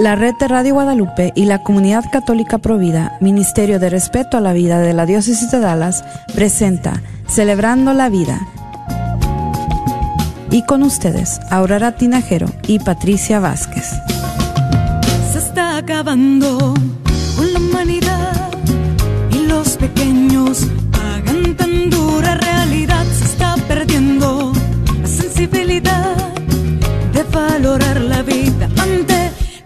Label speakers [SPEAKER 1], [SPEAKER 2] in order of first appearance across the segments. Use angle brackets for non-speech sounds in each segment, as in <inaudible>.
[SPEAKER 1] La Red de Radio Guadalupe y la Comunidad Católica Provida, Ministerio de Respeto a la Vida de la Diócesis de Dallas, presenta Celebrando la Vida. Y con ustedes, Aurora Tinajero y Patricia Vázquez.
[SPEAKER 2] Se está acabando con la humanidad y los pequeños pagan tan dura realidad. Se está perdiendo la sensibilidad de valorar la vida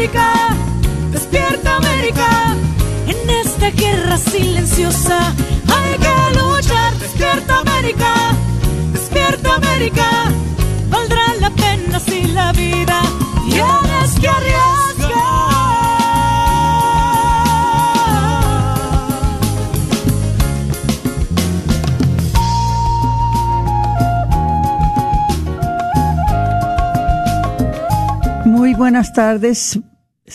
[SPEAKER 2] América! ¡Despierta América! En esta guerra silenciosa hay que luchar. ¡Despierta América! ¡Despierta América! Valdrá la pena si la vida tienes que.
[SPEAKER 3] Muy buenas tardes.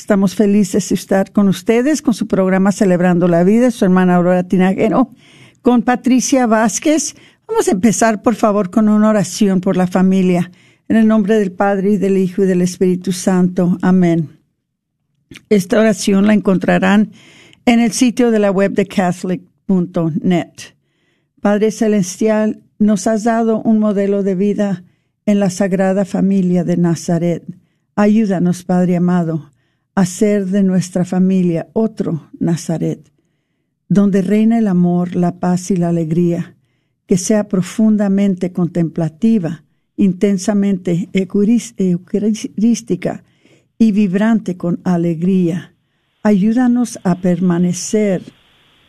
[SPEAKER 3] Estamos felices de estar con ustedes con su programa Celebrando la Vida, su hermana Aurora Tinajero, con Patricia Vázquez. Vamos a empezar, por favor, con una oración por la familia. En el nombre del Padre, y del Hijo, y del Espíritu Santo. Amén. Esta oración la encontrarán en el sitio de la web de catholic.net. Padre Celestial, nos has dado un modelo de vida en la Sagrada Familia de Nazaret. Ayúdanos, Padre amado, hacer de nuestra familia otro Nazaret, donde reina el amor, la paz y la alegría, que sea profundamente contemplativa, intensamente eucarística y vibrante con alegría. Ayúdanos a permanecer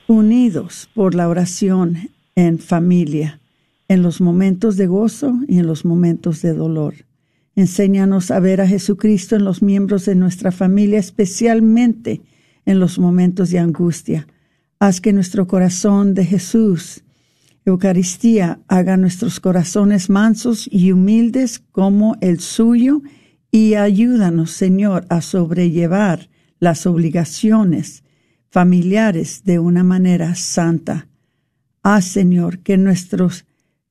[SPEAKER 3] unidos por la oración en familia, en los momentos de gozo y en los momentos de dolor. Enséñanos a ver a Jesucristo en los miembros de nuestra familia, especialmente en los momentos de angustia. Haz que nuestro corazón de Jesús, Eucaristía, haga nuestros corazones mansos y humildes como el suyo y ayúdanos, Señor, a sobrellevar las obligaciones familiares de una manera santa. Haz, Señor, que nuestros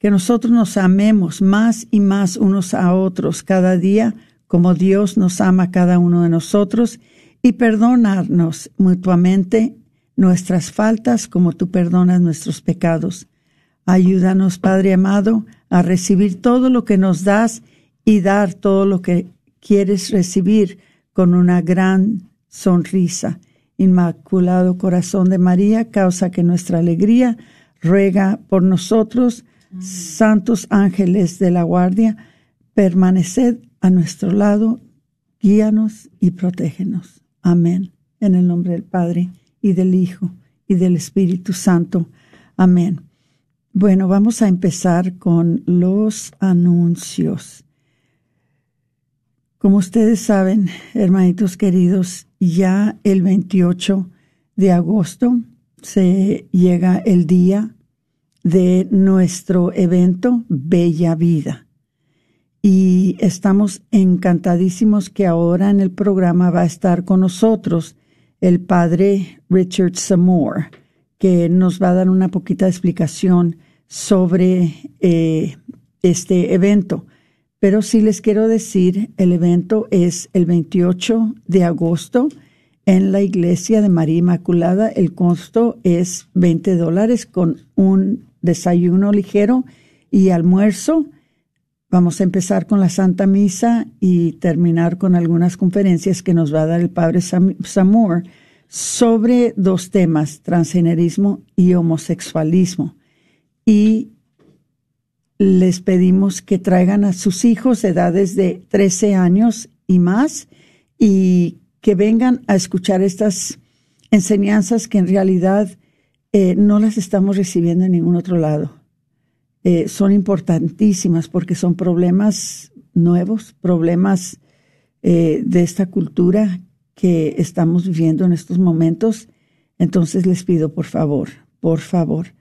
[SPEAKER 3] que nosotros nos amemos más y más unos a otros cada día, como Dios nos ama a cada uno de nosotros, y perdonarnos mutuamente nuestras faltas como tú perdonas nuestros pecados. Ayúdanos, Padre amado, a recibir todo lo que nos das y dar todo lo que quieres recibir con una gran sonrisa. Inmaculado Corazón de María, causa que nuestra alegría ruega por nosotros, santos ángeles de la guardia, permaneced a nuestro lado, guíanos y protégenos. Amén. En el nombre del Padre y del Hijo y del Espíritu Santo. Amén. Bueno, vamos a empezar con los anuncios. Como ustedes saben, hermanitos queridos, ya el 28 de agosto se llega el día de nuestro evento Bella Vida. Y estamos encantadísimos que ahora en el programa va a estar con nosotros el padre Richard Samore, que nos va a dar una poquita explicación sobre eh, este evento. Pero sí les quiero decir, el evento es el 28 de agosto en la iglesia de María Inmaculada. El costo es 20 dólares con un desayuno ligero y almuerzo. Vamos a empezar con la Santa Misa y terminar con algunas conferencias que nos va a dar el Padre Samur sobre dos temas, transgenerismo y homosexualismo. Y les pedimos que traigan a sus hijos de edades de 13 años y más y que vengan a escuchar estas enseñanzas que en realidad eh, no las estamos recibiendo en ningún otro lado. Eh, son importantísimas porque son problemas nuevos, problemas eh, de esta cultura que estamos viviendo en estos momentos. Entonces les pido, por favor, por favor,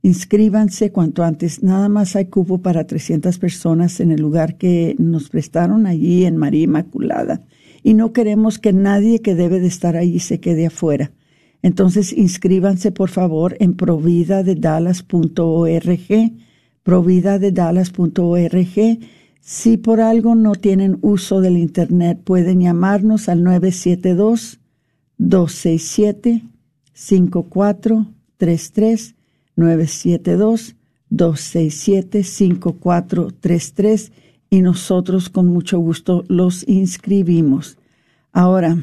[SPEAKER 3] inscríbanse cuanto antes. Nada más hay cupo para 300 personas en el lugar que nos prestaron allí en María Inmaculada y no queremos que nadie que debe de estar ahí se quede afuera. Entonces inscríbanse por favor en providadedallas.org, providadedallas.org. Si por algo no tienen uso del Internet, pueden llamarnos al 972-267-5433, 972-267-5433 y nosotros con mucho gusto los inscribimos. Ahora,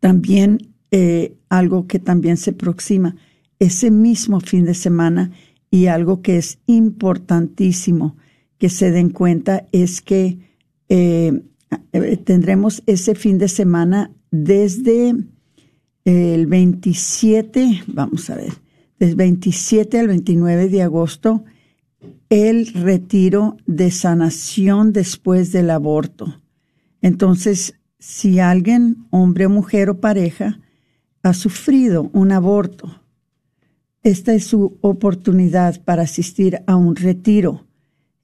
[SPEAKER 3] también eh, algo que también se aproxima ese mismo fin de semana y algo que es importantísimo que se den cuenta es que eh, eh, tendremos ese fin de semana desde el 27, vamos a ver, del 27 al 29 de agosto el retiro de sanación después del aborto. Entonces, si alguien, hombre, mujer o pareja, ha sufrido un aborto, esta es su oportunidad para asistir a un retiro.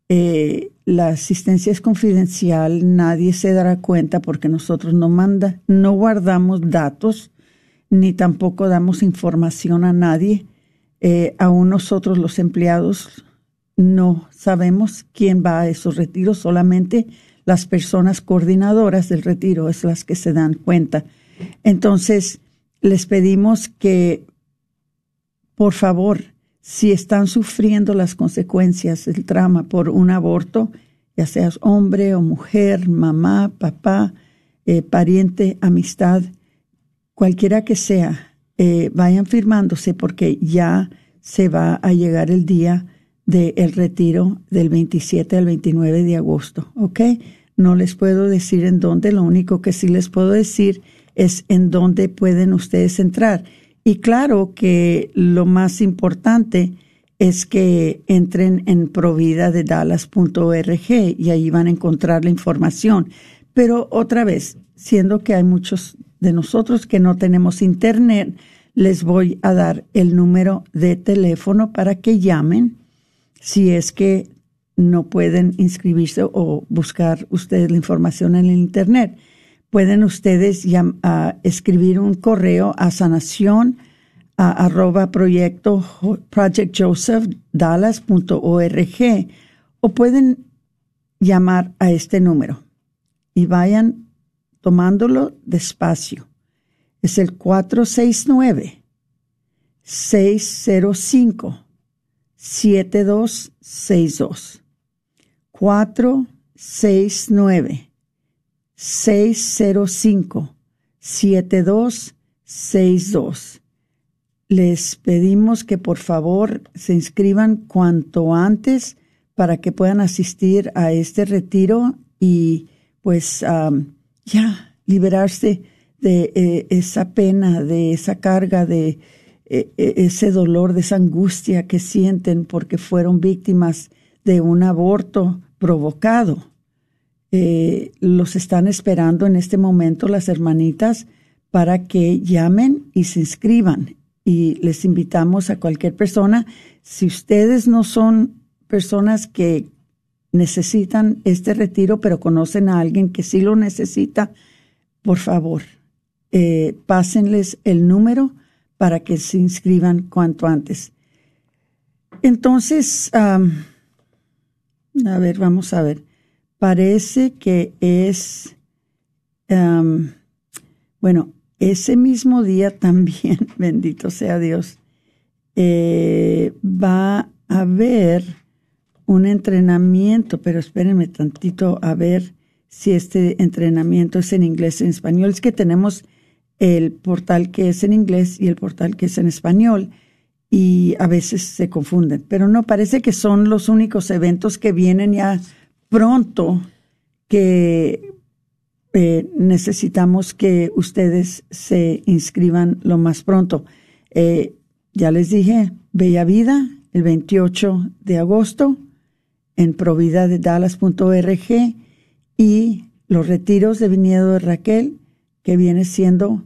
[SPEAKER 3] Eh, la asistencia es confidencial, nadie se dará cuenta porque nosotros no manda, no guardamos datos, ni tampoco damos información a nadie. Eh, aún nosotros los empleados no sabemos quién va a esos retiros, solamente las personas coordinadoras del retiro es las que se dan cuenta. Entonces, les pedimos que, por favor, si están sufriendo las consecuencias del trauma por un aborto, ya seas hombre o mujer, mamá, papá, eh, pariente, amistad, cualquiera que sea, eh, vayan firmándose porque ya se va a llegar el día del retiro del 27 al 29 de agosto, ¿ok? No les puedo decir en dónde, lo único que sí les puedo decir es en dónde pueden ustedes entrar. Y claro que lo más importante es que entren en providadedallas.org y ahí van a encontrar la información. Pero otra vez, siendo que hay muchos de nosotros que no tenemos internet, les voy a dar el número de teléfono para que llamen si es que no pueden inscribirse o buscar ustedes la información en el Internet. Pueden ustedes escribir un correo a sanación arroba proyecto projectjosephdallas.org o pueden llamar a este número y vayan tomándolo despacio. Es el 469 605 7262 469 605 7262 les pedimos que por favor se inscriban cuanto antes para que puedan asistir a este retiro y pues ya liberarse de eh, esa pena, de esa carga, de e, e, ese dolor, de esa angustia que sienten porque fueron víctimas de un aborto provocado. Eh, los están esperando en este momento las hermanitas para que llamen y se inscriban. Y les invitamos a cualquier persona, si ustedes no son personas que necesitan este retiro, pero conocen a alguien que sí lo necesita, por favor, eh, pásenles el número para que se inscriban cuanto antes. Entonces, a ver, vamos a ver. Parece que es, bueno, Bueno, ese mismo día <laughs> también, bendito sea Dios, eh, va a haber un entrenamiento, pero espérenme tantito a ver si este entrenamiento es en inglés o en español. Es que tenemos el portal que es en inglés y el portal que es en español y a veces se confunden, pero no parece que son los únicos eventos que vienen ya pronto que eh, necesitamos que ustedes se inscriban lo más pronto. Eh, ya les dije, Bella Vida, el 28 de agosto, en providadedallas.org y los retiros de viñedo de Raquel, que viene siendo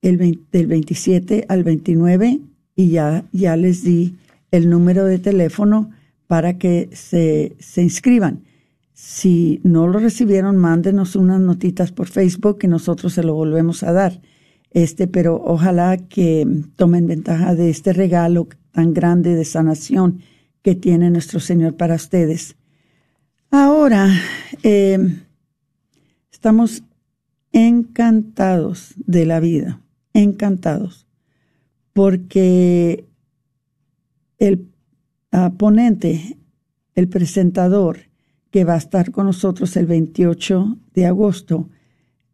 [SPEAKER 3] el del 27 al 29, y ya, ya les di el número de teléfono para que se, se inscriban. Si no lo recibieron, mándenos unas notitas por Facebook y nosotros se lo volvemos a dar. Este, pero ojalá que tomen ventaja de este regalo tan grande de sanación que tiene nuestro Señor para ustedes. Ahora, eh, estamos encantados de la vida, encantados, porque el ponente, el presentador, que va a estar con nosotros el 28 de agosto,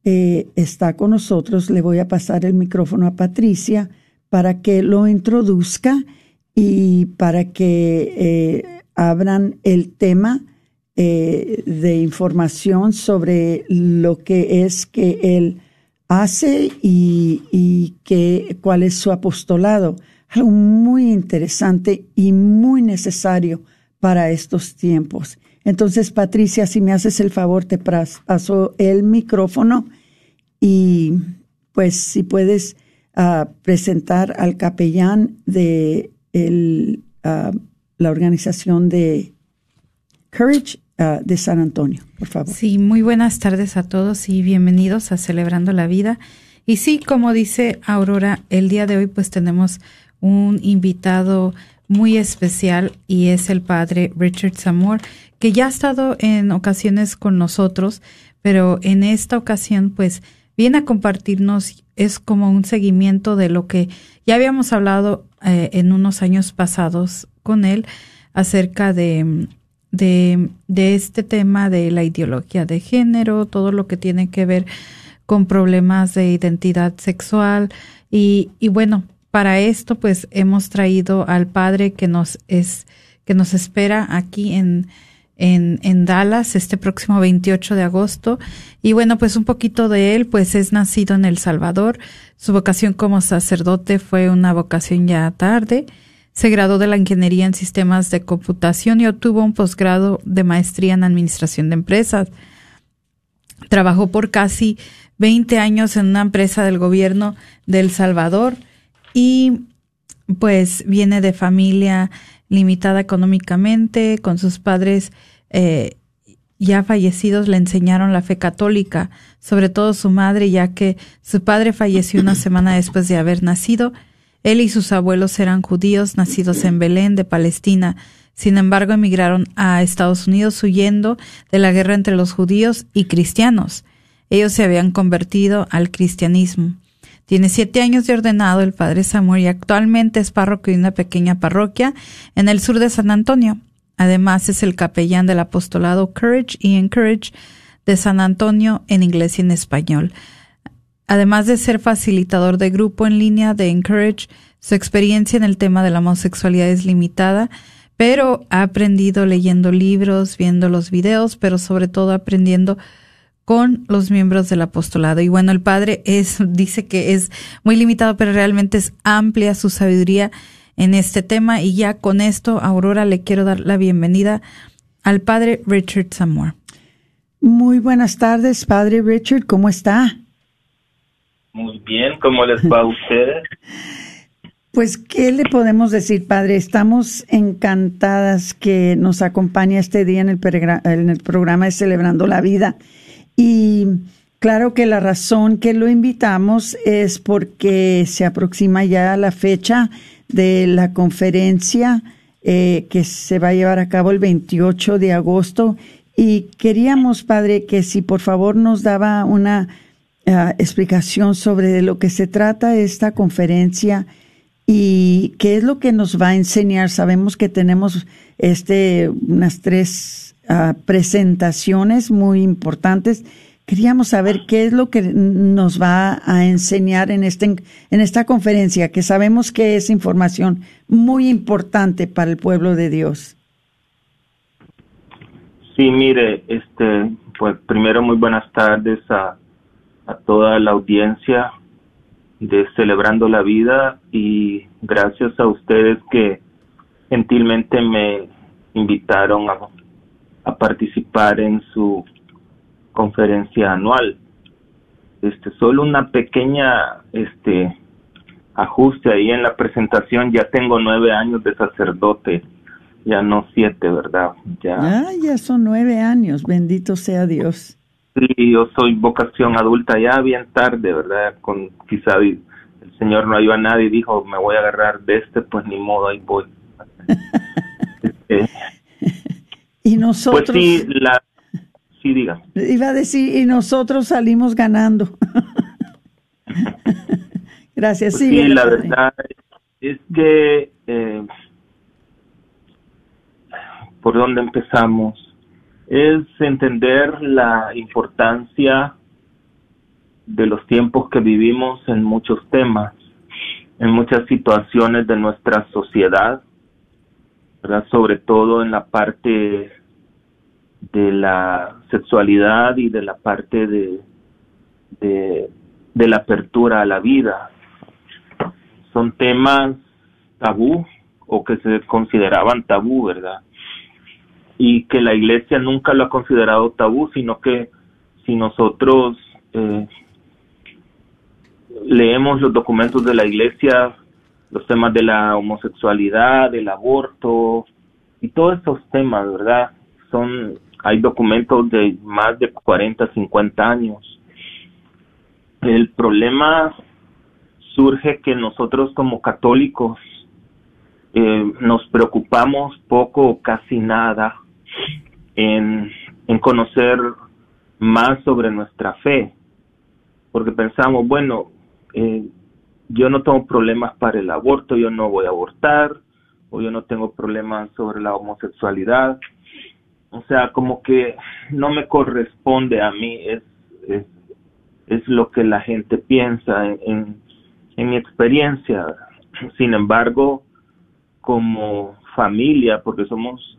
[SPEAKER 3] eh, está con nosotros. Le voy a pasar el micrófono a Patricia para que lo introduzca y para que eh, abran el tema eh, de información sobre lo que es que él hace y, que, cuál es su apostolado. Algo muy interesante y muy necesario para estos tiempos. Entonces, Patricia, si me haces el favor, te paso el micrófono y pues si puedes ah, presentar al capellán de ah, la organización de Courage ah, de San Antonio, por favor.
[SPEAKER 1] Sí, muy buenas tardes a todos y bienvenidos a Celebrando la Vida. Y sí, como dice Aurora, el día de hoy pues tenemos un invitado muy especial y es el padre Richard Zamor, que ya ha estado en ocasiones con nosotros, pero en esta ocasión pues viene a compartirnos, es como un seguimiento de lo que ya habíamos hablado eh, en unos años pasados con él acerca de, de, este tema de la ideología de género, todo lo que tiene que ver con problemas de identidad sexual y bueno, para esto, pues hemos traído al padre que nos es que nos espera aquí en, en, en Dallas este próximo 28 de agosto. Y bueno, pues un poquito de él, pues es nacido en El Salvador. Su vocación como sacerdote fue una vocación ya tarde. Se graduó de la ingeniería en sistemas de computación y obtuvo un posgrado de maestría en administración de empresas. Trabajó por casi 20 años en una empresa del gobierno de El Salvador y pues viene de familia limitada económicamente, con sus padres eh, ya fallecidos le enseñaron la fe católica, sobre todo su madre, ya que su padre falleció una semana después de haber nacido. Él y sus abuelos eran judíos nacidos en Belén, de Palestina. Sin embargo, emigraron a Estados Unidos huyendo de la guerra entre los judíos y cristianos. Ellos se habían convertido al cristianismo. Tiene siete años de ordenado el padre Samuel y actualmente es párroco de una pequeña parroquia en el sur de San Antonio. Además es el capellán del apostolado Courage y Encourage de San Antonio en inglés y en español. Además de ser facilitador de grupo en línea de Encourage, su experiencia en el tema de la homosexualidad es limitada, pero ha aprendido leyendo libros, viendo los videos, pero sobre todo aprendiendo con los miembros del apostolado. Y bueno, el Padre es, <laughs> dice que es muy limitado, pero realmente es amplia su sabiduría en este tema. Y ya con esto, Aurora, le quiero dar la bienvenida al Padre Richard Zamora.
[SPEAKER 3] Muy buenas tardes, Padre Richard, ¿cómo está?
[SPEAKER 4] Muy bien, ¿cómo les va a <laughs> ustedes?
[SPEAKER 3] Pues, ¿qué le podemos decir, Padre? Estamos encantadas que nos acompañe este día en el, en el programa de Celebrando la Vida. Y claro que la razón que lo invitamos es porque se aproxima ya la fecha de la conferencia eh, que se va a llevar a cabo el 28 de agosto y queríamos, padre, que si por favor nos daba una ah, explicación sobre lo que se trata esta conferencia y qué es lo que nos va a enseñar. Sabemos que tenemos este unas tres ah, presentaciones muy importantes. Queríamos saber qué es lo que nos va a enseñar en este en esta conferencia, que sabemos que es información muy importante para el pueblo de Dios.
[SPEAKER 4] Sí, mire, este, pues primero muy buenas tardes a, a toda la audiencia de Celebrando la Vida y gracias a ustedes que gentilmente me invitaron a, a participar en su conferencia anual. Este, solo una pequeña este ajuste ahí en la presentación, ya tengo nueve años de sacerdote ya no siete, ¿verdad?
[SPEAKER 3] Ya. Ah, ya son nueve años, bendito sea Dios.
[SPEAKER 4] Sí, yo soy vocación adulta ya bien tarde, ¿verdad? Con quizá el Señor no ayudó a nadie y dijo, me voy a agarrar de este, pues ni modo, ahí voy. <laughs>
[SPEAKER 3] Este, y nosotros...
[SPEAKER 4] Pues sí, la... Sí, diga.
[SPEAKER 3] Iba a decir, y nosotros salimos ganando. <laughs> Gracias,
[SPEAKER 4] pues sí. la verdad es que... Eh, por dónde empezamos, es entender la importancia de los tiempos que vivimos en muchos temas, en muchas situaciones de nuestra sociedad, sobre todo en la parte de la sexualidad y de la parte de, de, de la apertura a la vida. Son temas tabú o que se consideraban tabú, ¿verdad? y que la iglesia nunca lo ha considerado tabú, sino que si nosotros eh, leemos los documentos de la iglesia, los temas de la homosexualidad, del aborto y todos estos temas, ¿verdad? Son hay documentos de más de 40, 50 años. El problema surge que nosotros como católicos eh, nos preocupamos poco o casi nada en, conocer más sobre nuestra fe, porque pensamos, bueno, eh, yo no tengo problemas para el aborto, yo no voy a abortar, o yo no tengo problemas sobre la homosexualidad. O sea, como que no me corresponde a mí, es, es, lo que la gente piensa en, en mi experiencia. Sin embargo, como familia, porque somos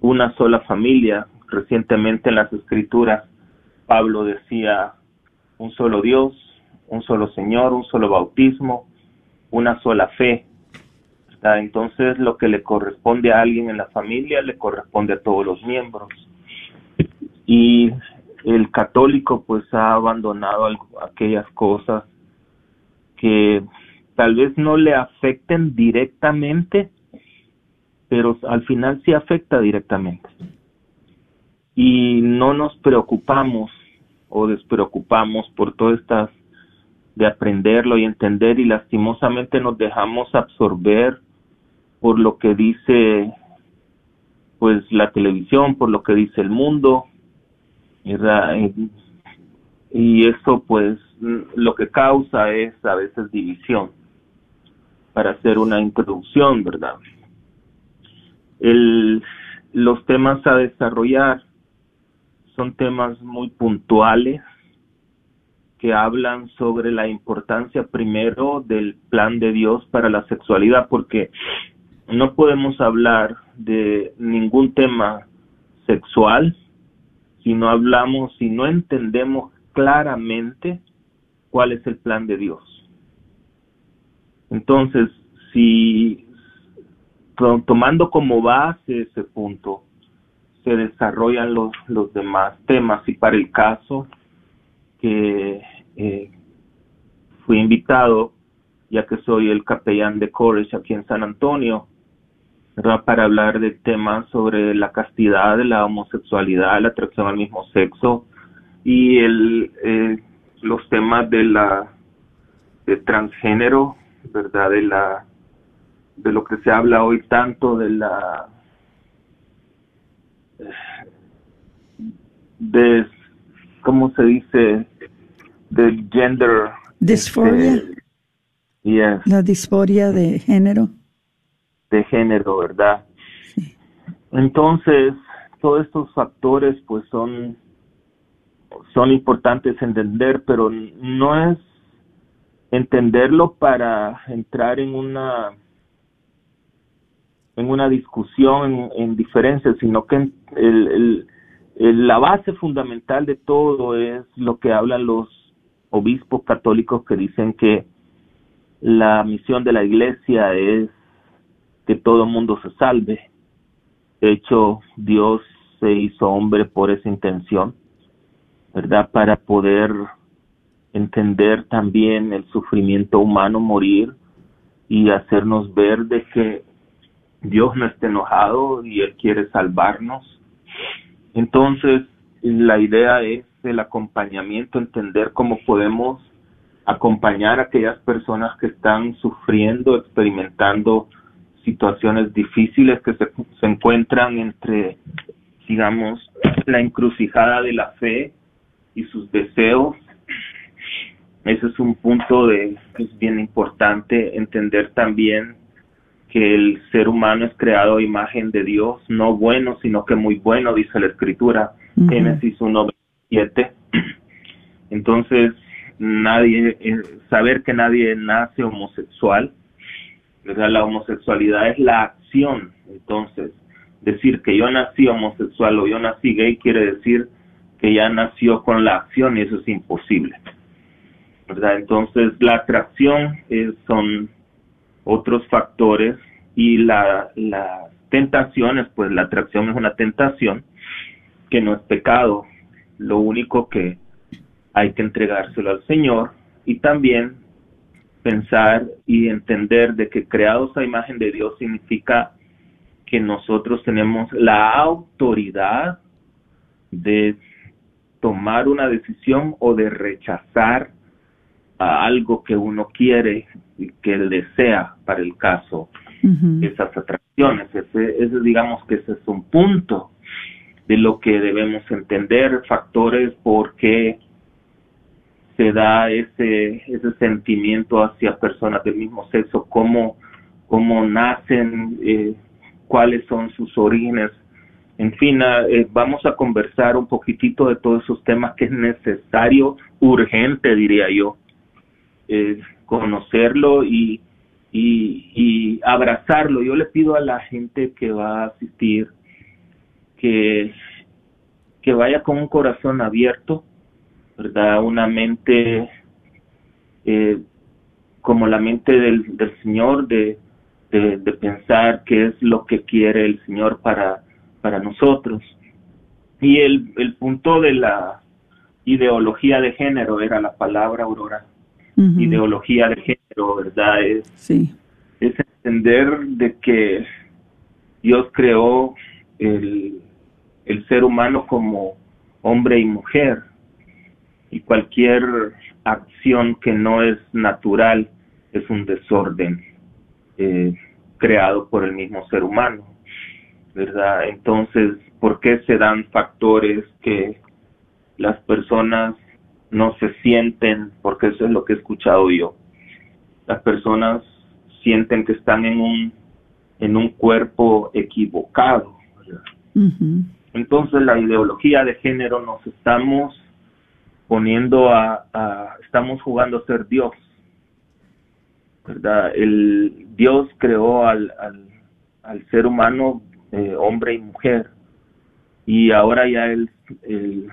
[SPEAKER 4] una sola familia. Recientemente en las escrituras Pablo decía un solo Dios, un solo Señor, un solo bautismo, una sola fe. Entonces lo que le corresponde a alguien en la familia le corresponde a todos los miembros. Y el católico pues ha abandonado aquellas cosas que tal vez no le afecten directamente, pero al final sí afecta directamente. Y no nos preocupamos o despreocupamos por todas estas de aprenderlo y entender y lastimosamente nos dejamos absorber por lo que dice pues la televisión, por lo que dice el mundo, y eso pues lo que causa es a veces división para hacer una introducción, ¿verdad? El, los temas a desarrollar son temas muy puntuales que hablan sobre la importancia primero del plan de Dios para la sexualidad, porque no podemos hablar de ningún tema sexual si no hablamos, si no entendemos claramente cuál es el plan de Dios. Entonces, si tomando como base ese punto, se desarrollan los, los demás temas y para el caso que eh, fui invitado, ya que soy el capellán de Courage aquí en San Antonio, para hablar de temas sobre la castidad, la homosexualidad, la atracción al mismo sexo y el, eh, los temas de la de transgénero, ¿verdad? De la de lo que se habla hoy tanto de la de cómo se dice de gender.
[SPEAKER 3] Disforia.
[SPEAKER 4] este, yes,
[SPEAKER 3] La disforia de género.
[SPEAKER 4] de género, ¿verdad? Entonces, todos estos factores pues son son importantes entender, pero no es entenderlo para entrar en una en una discusión en, en diferencias, sino que el, el- el- la base fundamental de todo es lo que hablan los obispos católicos que dicen que la misión de la iglesia es que todo mundo se salve. De hecho, Dios se hizo hombre por esa intención, ¿verdad? Para poder entender también el sufrimiento humano, morir y hacernos ver de que Dios no está enojado y Él quiere salvarnos. Entonces, la idea es el acompañamiento, entender cómo podemos acompañar a aquellas personas que están sufriendo, experimentando situaciones difíciles que se, se encuentran entre, digamos, la encrucijada de la fe y sus deseos. Ese es un punto de que es bien importante entender también que el ser humano es creado a imagen de Dios, no bueno, sino que muy bueno, dice la escritura. Génesis 1.27. Entonces, nadie, eh, saber que nadie nace homosexual, ¿verdad? la homosexualidad es la acción, entonces, decir que yo nací homosexual o yo nací gay quiere decir que ya nació con la acción y eso es imposible. ¿verdad? Entonces, la atracción eh, son otros factores y la, las tentaciones, pues la atracción es una tentación que no es pecado. Lo único que hay que entregárselo al Señor y también pensar y entender de que creados a imagen de Dios significa que nosotros tenemos la autoridad de tomar una decisión o de rechazar a algo que uno quiere y que desea para el caso esas atracciones. Ese, ese digamos que ese es un punto de lo que debemos entender, factores por qué se da ese, ese sentimiento hacia personas del mismo sexo, cómo, cómo nacen, eh, cuáles son sus orígenes. En fin, ah, eh, vamos a conversar un poquitito de todos esos temas que es necesario, urgente, diría yo, eh, conocerlo y, y, y abrazarlo. Yo le pido a la gente que va a asistir que, que vaya con un corazón abierto, ¿verdad? Una mente eh, como la mente del, del Señor, de, de, de pensar qué es lo que quiere el Señor para, para nosotros. Y el, el punto de la ideología de género era la palabra aurora ideología de género, ¿verdad? Es,
[SPEAKER 3] Sí.
[SPEAKER 4] es entender de que Dios creó el, el ser humano como hombre y mujer y cualquier acción que no es natural es un desorden eh, creado por el mismo ser humano, ¿verdad? Entonces, ¿por qué se dan factores que las personas no se sienten, porque eso es lo que he escuchado yo. Las personas sienten que están en un en un cuerpo equivocado. ¿verdad? Entonces la ideología de género nos estamos poniendo a, estamos jugando a ser Dios. ¿Verdad? El Dios creó al, al, al ser humano eh, hombre y mujer y ahora ya el, el,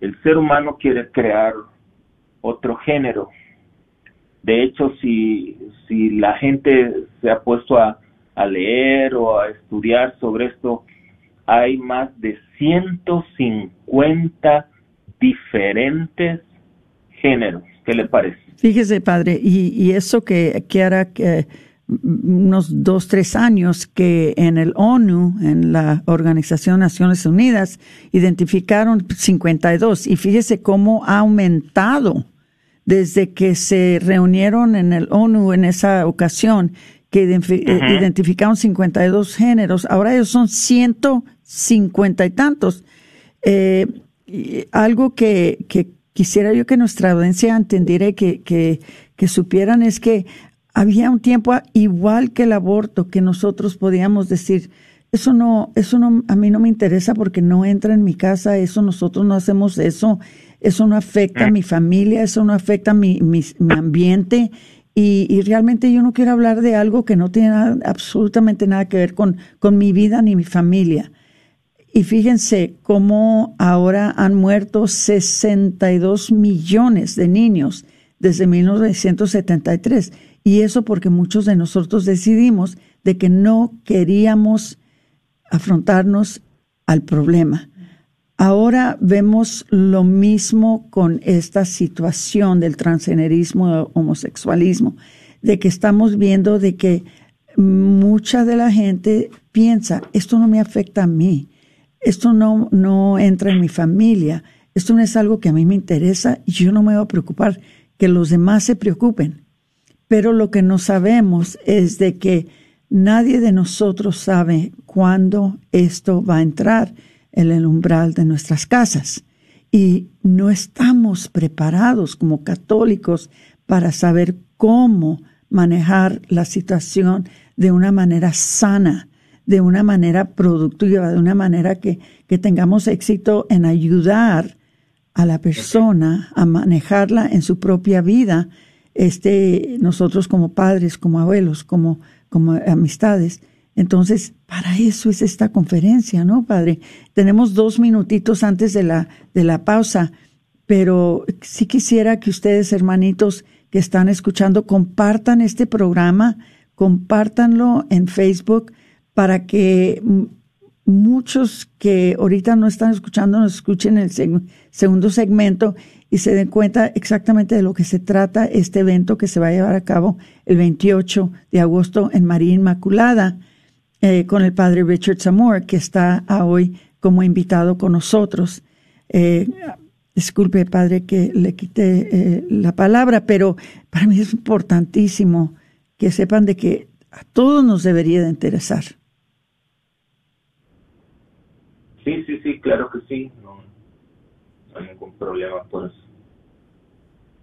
[SPEAKER 4] el ser humano quiere crear otro género. De hecho, si, si la gente se ha puesto a, a leer o a estudiar sobre esto, hay más de 150 diferentes géneros. ¿Qué le parece?
[SPEAKER 3] Fíjese, padre, y, y eso que, que hará que unos dos, tres años que en el ONU, en la Organización Naciones Unidas, identificaron 52 y fíjese cómo ha aumentado desde que se reunieron en el ONU en esa ocasión, que eh, identificaron 52 géneros, ahora ellos son 150 y tantos. Eh, y algo que, que quisiera yo que nuestra audiencia entendiera que, que, que supieran es que había un tiempo igual que el aborto que nosotros podíamos decir, eso no, eso no, a mí no me interesa porque no entra en mi casa, eso nosotros no hacemos eso, eso no afecta a mi familia, eso no afecta a mi, mi, ambiente. Y, y, realmente yo no quiero hablar de algo que no tiene absolutamente nada que ver con, con mi vida ni mi familia. Y fíjense cómo ahora han muerto 62 millones de niños desde 1973. Y eso porque muchos de nosotros decidimos de que no queríamos afrontarnos al problema. Ahora vemos lo mismo con esta situación del transgenerismo homosexualismo, de que estamos viendo de que mucha de la gente piensa, esto no me afecta a mí, esto no, no entra en mi familia, esto no es algo que a mí me interesa y yo no me voy a preocupar que los demás se preocupen. Pero lo que no sabemos es de que nadie de nosotros sabe cuándo esto va a entrar en el umbral de nuestras casas. Y no estamos preparados como católicos para saber cómo manejar la situación de una manera sana, de una manera productiva, de una manera que, que tengamos éxito en ayudar a la persona a manejarla en su propia vida, este, nosotros como padres, como abuelos, como, como amistades. Entonces, para eso es esta conferencia, ¿no, padre? Tenemos dos minutitos antes de la, de la pausa, pero sí quisiera que ustedes, hermanitos que están escuchando, compartan este programa, compártanlo en Facebook para que muchos que ahorita no están escuchando nos escuchen el segundo segmento y se den cuenta exactamente de lo que se trata este evento que se va a llevar a cabo el 28 de agosto en María Inmaculada eh, con el padre Richard Zamora, que está hoy como invitado con nosotros. Eh, disculpe, padre, que le quité eh, la palabra, pero para mí es importantísimo que sepan de que a todos nos debería de interesar.
[SPEAKER 4] Sí, sí, sí, claro que sí, no, hay ningún problema por eso.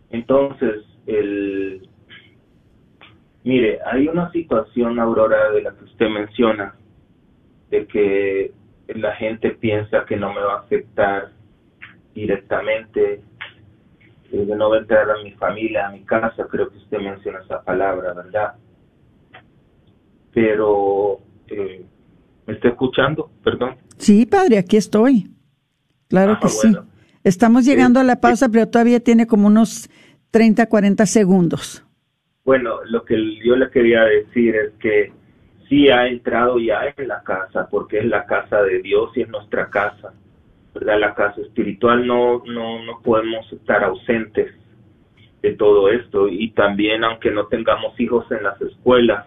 [SPEAKER 4] Entonces, el, mire, hay una situación, Aurora, de la que usted menciona, de que la gente piensa que no me va a afectar directamente, eh, de no va a entrar a mi familia, a mi casa, creo que usted menciona esa palabra, ¿verdad? Pero, eh, ¿me está escuchando? Perdón.
[SPEAKER 3] Sí, padre, aquí estoy. Claro ah, que sí. Estamos llegando a la pausa, pero todavía tiene como unos 30, 40 segundos.
[SPEAKER 4] Bueno, lo que yo le quería decir es que sí ha entrado ya en la casa, porque es la casa de Dios y es nuestra casa, ¿verdad? La casa espiritual no, no, no podemos estar ausentes de todo esto y también aunque no tengamos hijos en las escuelas,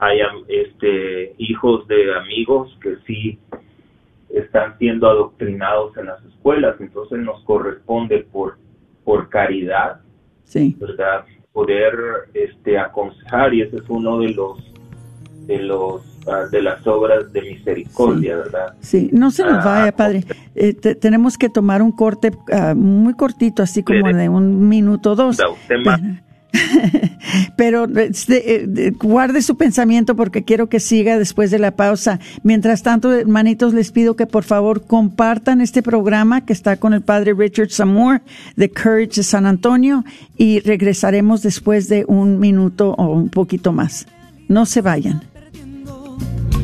[SPEAKER 4] hay este, hijos de amigos que sí están siendo adoctrinados en las escuelas, entonces nos corresponde por, por caridad, sí. ¿verdad? Poder este, aconsejar y ese es uno de los de los ah, de las obras de misericordia, ¿verdad?
[SPEAKER 3] Sí, no se nos vaya, ah, padre. Eh, tenemos que tomar un corte ah, muy cortito, así como de un minuto dos. Pero <laughs> este, eh, guarde su pensamiento porque quiero que siga después de la pausa. Mientras tanto, hermanitos, les pido que por favor compartan este programa que está con el padre Richard Samur de Courage San Antonio y regresaremos después de un minuto o un poquito más. No se vayan.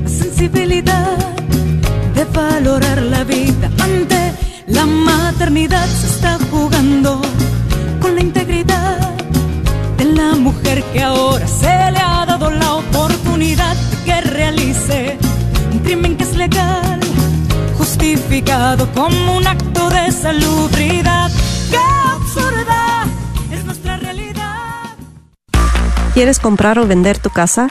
[SPEAKER 2] Sensibilidad de valorar la vida ante la maternidad se está jugando con la integridad la mujer que ahora se le ha dado la oportunidad de que realice un crimen que es legal, justificado como un acto de salubridad. ¡Qué absurda es nuestra realidad!
[SPEAKER 5] ¿Quieres comprar o vender tu casa?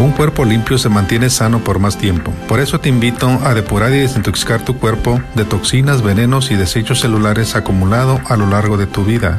[SPEAKER 6] Un cuerpo limpio se mantiene sano por más tiempo. Por eso te invito a depurar y desintoxicar tu cuerpo de toxinas, venenos y desechos celulares acumulados a lo largo de tu vida.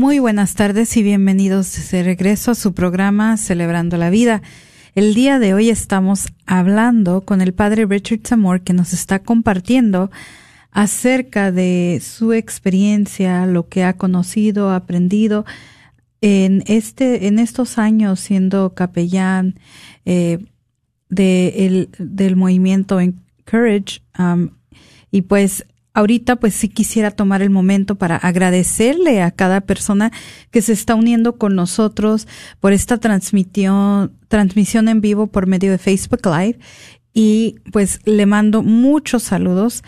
[SPEAKER 1] Muy buenas tardes y bienvenidos de regreso a su programa Celebrando la Vida. El día de hoy estamos hablando con el padre Richard Zamor que nos está compartiendo acerca de su experiencia, lo que ha conocido, aprendido en este, en estos años siendo capellán eh, de el, del movimiento Encourage. Um, y pues ahorita pues sí quisiera tomar el momento para agradecerle a cada persona que se está uniendo con nosotros por esta transmisión, transmisión en vivo por medio de Facebook Live. Y pues le mando muchos saludos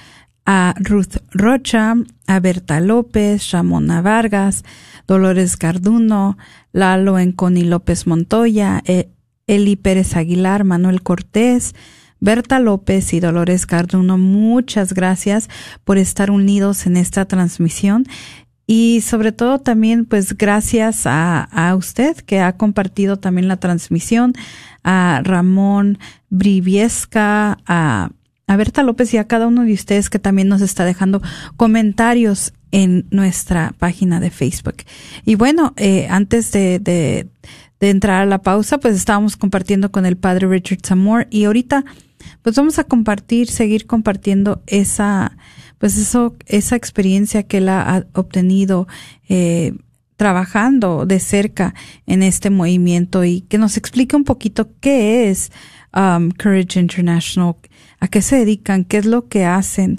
[SPEAKER 1] a Ruth Rocha, a Berta López, Ramona Vargas, Dolores Carduno, Lalo Enconi López Montoya, e, Eli Pérez Aguilar, Manuel Cortés, Berta López y Dolores Carduno, muchas gracias por estar unidos en esta transmisión y sobre todo también pues gracias a, a usted que ha compartido también la transmisión, a Ramón Briviesca, a, Berta López y a cada uno de ustedes que también nos está dejando comentarios en nuestra página de Facebook. Y bueno, eh, antes de, de, de entrar a la pausa, pues estábamos compartiendo con el padre Richard Zamor y ahorita pues vamos a compartir, seguir compartiendo esa, pues eso, esa experiencia que él ha obtenido eh, trabajando de cerca en este movimiento y que nos explique un poquito qué es um, Courage International, a qué se dedican, qué es lo que hacen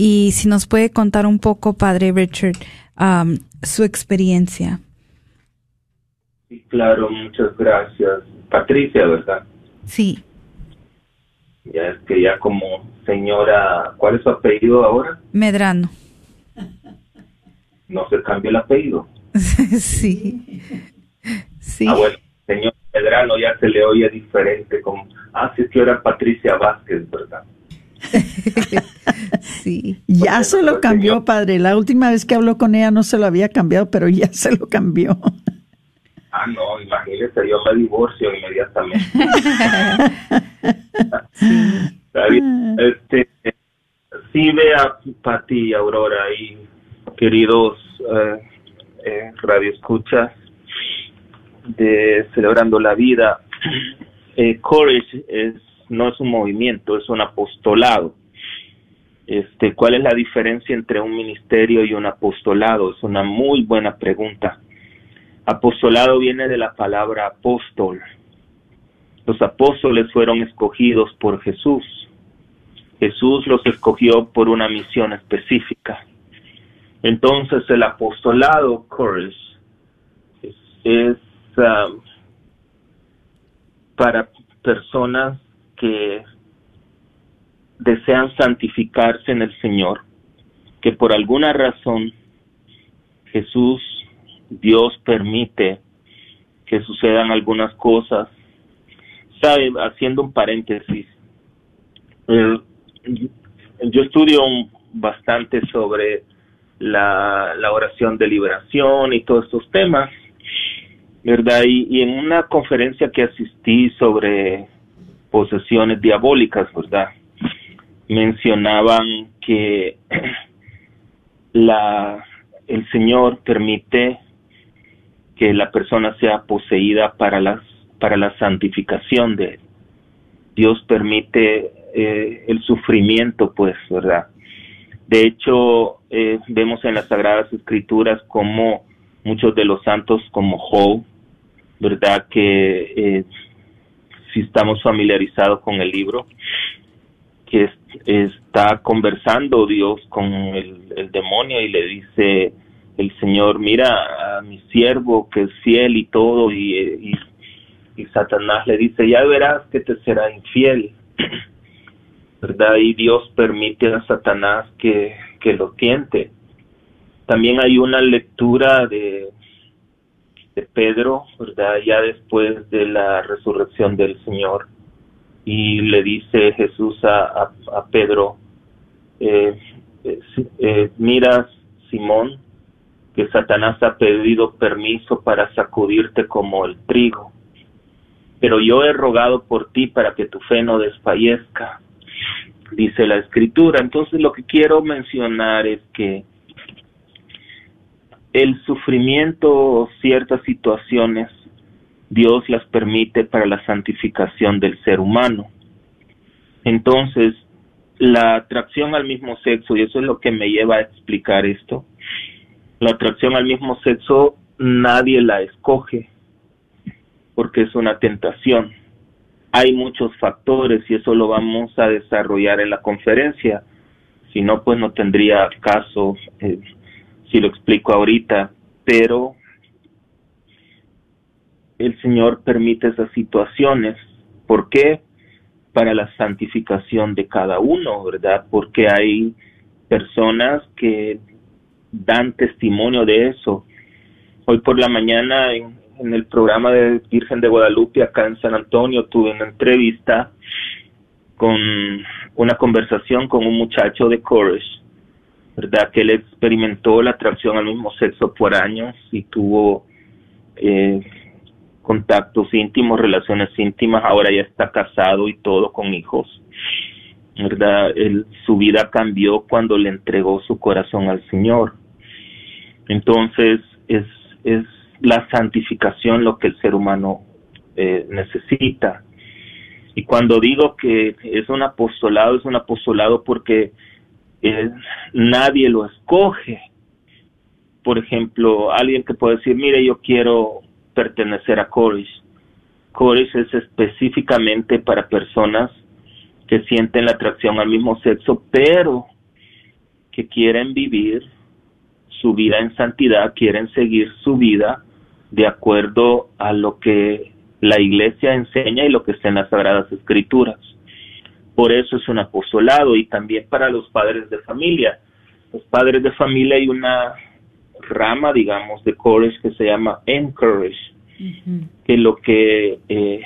[SPEAKER 1] y si nos puede contar un poco, Padre Richard, um, su experiencia.
[SPEAKER 4] Sí, claro, muchas gracias. Patricia, ¿verdad?
[SPEAKER 1] Sí.
[SPEAKER 4] Ya es que ya como señora, ¿cuál es su apellido ahora?
[SPEAKER 1] Medrano.
[SPEAKER 4] No se cambió el apellido. <laughs>
[SPEAKER 1] sí. Sí.
[SPEAKER 4] Ah, bueno, señor Medrano ya se le oye diferente, como, ah, sí, es que era Patricia Vázquez, ¿verdad? <laughs>
[SPEAKER 1] sí.
[SPEAKER 3] Ya se lo cambió,
[SPEAKER 4] señor-
[SPEAKER 3] padre. La última vez que habló con ella no se lo había cambiado, pero ya se lo cambió.
[SPEAKER 4] Ah, no, imagínese, yo me divorcio inmediatamente. <laughs> Está bien. Este, sí, vea, Pati y Aurora y queridos eh, eh, radioescuchas de Celebrando la Vida. Eh, Courage es, no es un movimiento, es un apostolado. Este, ¿Cuál es la diferencia entre un ministerio y un apostolado? Es una muy buena pregunta. Apostolado viene de la palabra apóstol. Los apóstoles fueron escogidos por Jesús. Jesús los escogió por una misión específica. Entonces el apostolado, Courage, es, ah, para personas que desean santificarse en el Señor, que por alguna razón Jesús, Dios permite que sucedan algunas cosas. ¿Sabe? Haciendo un paréntesis, yo estudio bastante sobre la, la, oración de liberación y todos estos temas, ¿verdad? Y, y, en una conferencia que asistí sobre posesiones diabólicas, ¿verdad? Mencionaban que <clears throat> la, el Señor permite que la persona sea poseída para las para la santificación de él. Dios permite eh, el sufrimiento, pues, ¿verdad? De hecho, eh, vemos en las Sagradas Escrituras como muchos de los santos, como Job, ¿verdad? Que eh, si estamos familiarizados con el libro, que está conversando Dios con el, demonio y le dice el Señor, mira a mi siervo que es fiel y todo, y, y, Satanás le dice, ya verás que te será infiel, <clears throat> ¿verdad? Y Dios permite a Satanás que, que lo tiente. También hay una lectura de, de Pedro, ¿verdad? Ya después de la resurrección del Señor, y le dice Jesús a, a, Pedro, eh, eh, mira Simón, que Satanás ha pedido permiso para sacudirte como el trigo, pero yo he rogado por ti para que tu fe no desfallezca, dice la escritura. Entonces lo que quiero mencionar es que el sufrimiento, ciertas situaciones, Dios las permite para la santificación del ser humano. Entonces, la atracción al mismo sexo, y eso es lo que me lleva a explicar esto, la atracción al mismo sexo nadie la escoge porque es una tentación. Hay muchos factores y eso lo vamos a desarrollar en la conferencia. Si no, pues no tendría caso eh, si lo explico ahorita, pero el Señor permite esas situaciones. ¿Por qué? Para la santificación de cada uno, ¿verdad? Porque hay personas que dan testimonio de eso. Hoy por la mañana en, el programa de Virgen de Guadalupe acá en San Antonio tuve una entrevista con una conversación con un muchacho de Courage, ¿verdad? Que él experimentó la atracción al mismo sexo por años y tuvo eh, contactos íntimos, relaciones íntimas, ahora ya está casado y todo con hijos. ¿Verdad? su vida cambió cuando le entregó su corazón al Señor. Entonces es, es la santificación lo que el ser humano eh, necesita. Y cuando digo que es un apostolado, es un apostolado porque eh, nadie lo escoge. Por ejemplo, alguien que puede decir, mire, yo quiero pertenecer a Coris. Coris es específicamente para personas que sienten la atracción al mismo sexo, pero que quieren vivir su vida en santidad, quieren seguir su vida de acuerdo a lo que la iglesia enseña y lo que está en las Sagradas Escrituras. Por eso es un apostolado y también para los padres de familia. Los padres de familia hay una rama, digamos, de Courage que se llama Encourage, que lo que eh,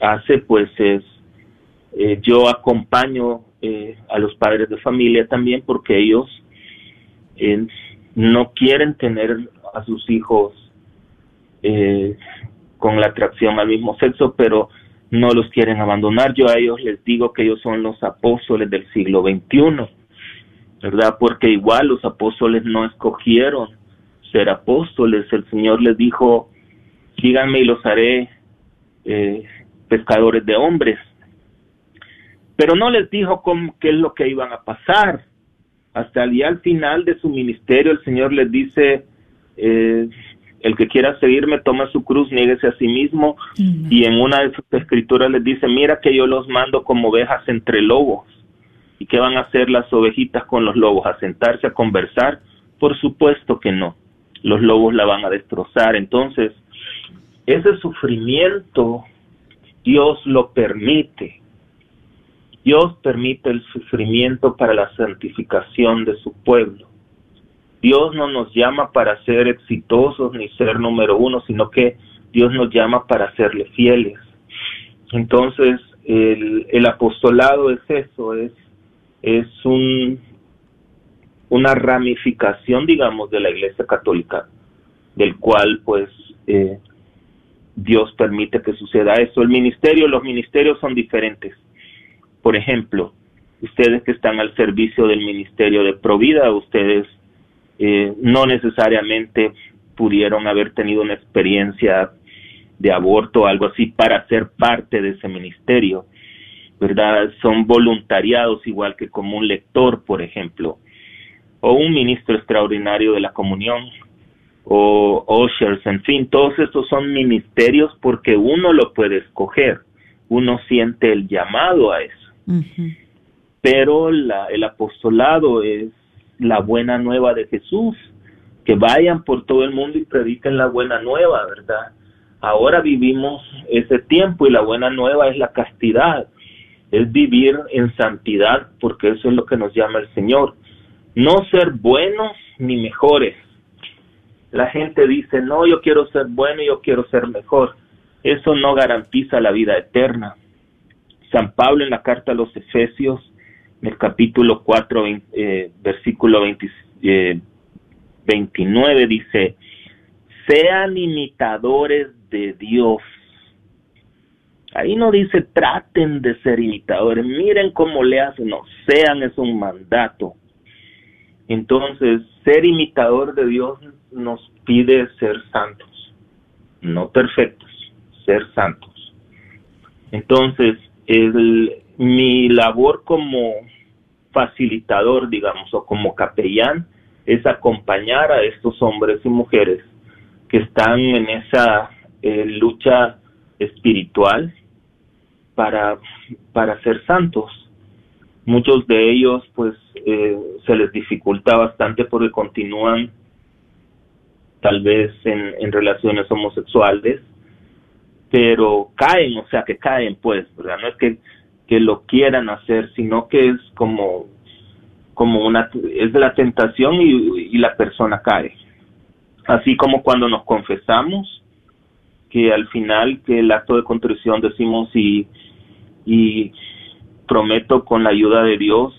[SPEAKER 4] hace pues es, eh, yo acompaño eh, a los padres de familia también porque ellos no quieren tener a sus hijos con la atracción al mismo sexo, pero no los quieren abandonar. Yo a ellos les digo que ellos son los apóstoles del siglo XXI, ¿verdad? Porque igual los apóstoles no escogieron ser apóstoles. El Señor les dijo, síganme y los haré eh, pescadores de hombres. Pero no les dijo cómo, qué es lo que iban a pasar. Hasta el día al final de su ministerio el Señor les dice, eh, el que quiera seguirme toma su cruz, nieguese a sí mismo. Y en una de sus escrituras les dice, mira que yo los mando como ovejas entre lobos. ¿Y qué van a hacer las ovejitas con los lobos? ¿A sentarse a conversar? Por supuesto que no los lobos la van a destrozar. Entonces, ese sufrimiento Dios lo permite. Dios permite el sufrimiento para la santificación de su pueblo. Dios no nos llama para ser exitosos ni ser número uno, sino que Dios nos llama para serle fieles. Entonces, el, apostolado es eso, es, es un, una ramificación, digamos, de la Iglesia Católica, del cual, pues, eh, Dios permite que suceda eso. El ministerio, los ministerios son diferentes. Por ejemplo, ustedes que están al servicio del ministerio de Provida, ustedes eh, no necesariamente pudieron haber tenido una experiencia de aborto o algo así para ser parte de ese ministerio, ¿verdad? Son voluntariados igual que como un lector, por ejemplo, o un ministro extraordinario de la comunión, o ushers, en fin, todos estos son ministerios porque uno lo puede escoger, uno siente el llamado a eso. Pero la, el apostolado es la buena nueva de Jesús, que vayan por todo el mundo y prediquen la buena nueva, ¿verdad? Ahora vivimos ese tiempo y la buena nueva es la castidad, es vivir en santidad, porque eso es lo que nos llama el Señor. No ser buenos ni mejores, la gente dice, no, yo quiero ser bueno, yo quiero ser mejor. Eso no garantiza la vida eterna. San Pablo en la carta a los Efesios, en el capítulo 4, eh, versículo 29, eh, dice, sean imitadores de Dios. Ahí no dice traten de ser imitadores, miren cómo le hacen, no, sean es un mandato. Entonces, ser imitador de Dios nos pide ser santos, no perfectos, ser santos. Entonces, mi labor como facilitador, digamos, o como capellán, es acompañar a estos hombres y mujeres que están en esa eh, lucha espiritual para, para ser santos. Muchos de ellos, pues, eh, se les dificulta bastante porque continúan tal vez en, relaciones homosexuales, pero caen, o sea, que caen, pues, ¿verdad? No es que, que lo quieran hacer, sino que es como, como una, es de la tentación y, y la persona cae. Así como cuando nos confesamos, que al final que el acto de contrición decimos y, y prometo con la ayuda de Dios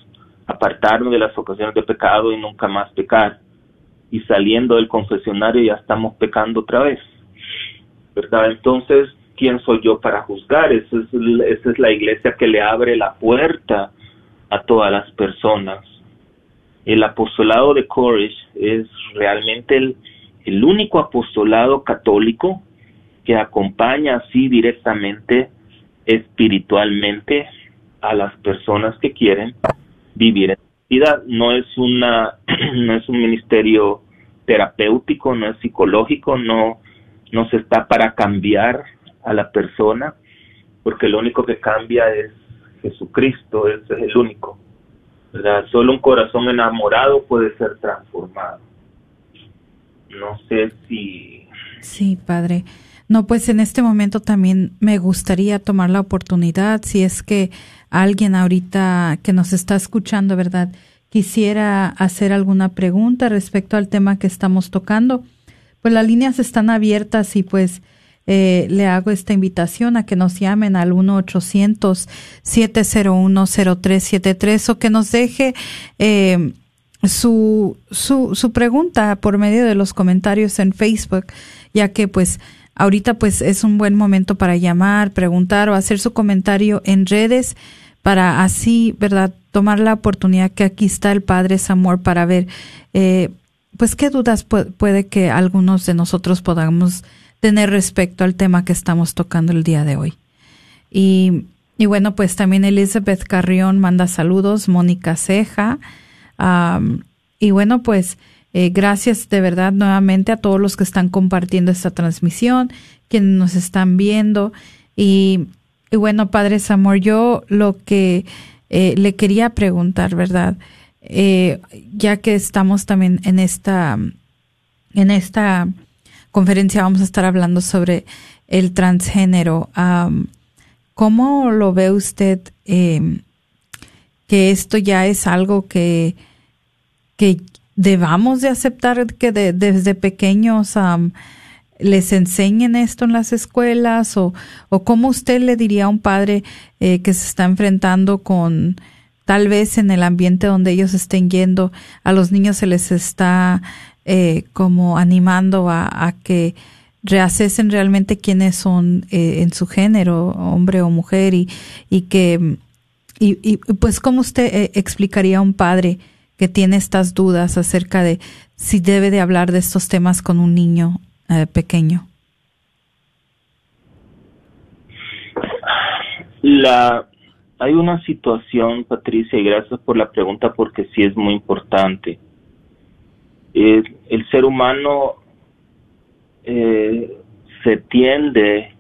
[SPEAKER 4] apartarme de las ocasiones de pecado y nunca más pecar y saliendo del confesionario ya estamos pecando otra vez, ¿verdad? Entonces, ¿quién soy yo para juzgar? Esa es, la iglesia que le abre la puerta a todas las personas. El apostolado de Courage es realmente el, el único apostolado católico que acompaña así directamente, espiritualmente, a las personas que quieren vivir en vida. No es una, <clears throat> no es un ministerio terapéutico, no es psicológico, no, no se está para cambiar a la persona, porque lo único que cambia es Jesucristo, es el único. ¿verdad? Solo un corazón enamorado puede ser transformado. No sé si...
[SPEAKER 1] Sí, Padre. No, pues en este momento también me gustaría tomar la oportunidad, si es que alguien ahorita que nos está escuchando, ¿verdad? quisiera hacer alguna pregunta respecto al tema que estamos tocando, pues las líneas están abiertas y pues eh, le hago esta invitación a que nos llamen al 1-800-701-0373 o que nos deje eh, su, su, su pregunta por medio de los comentarios en Facebook, ya que pues ahorita pues es un buen momento para llamar, preguntar o hacer su comentario en redes para así, ¿verdad? Tomar la oportunidad que aquí está el Padre Samor para ver, eh, pues, qué dudas puede que algunos de nosotros podamos tener respecto al tema que estamos tocando el día de hoy. Y, y bueno, pues también Elizabeth Carrión manda saludos, Mónica Ceja. y bueno, pues eh, gracias de verdad nuevamente a todos los que están compartiendo esta transmisión, quienes nos están viendo. Y y bueno, Padre Samor, yo lo que eh, le quería preguntar, ¿verdad? Eh, ya que estamos también en esta, en esta conferencia, vamos a estar hablando sobre el transgénero. ¿Cómo lo ve usted em, que esto ya es algo que, que debamos de aceptar que desde pequeños les enseñen esto en las escuelas o, o cómo usted le diría a un padre eh, que se está enfrentando con tal vez en el ambiente donde ellos estén yendo a los niños se les está eh, como animando a, que reacesen realmente quiénes son eh, en su género, hombre o mujer, y, y que, y, y pues cómo usted eh, explicaría a un padre que tiene estas dudas acerca de si debe de hablar de estos temas con un niño eh, pequeño.
[SPEAKER 4] La, hay una situación, Patricia, y gracias por la pregunta porque sí es muy importante. Eh, el ser humano eh, se tiende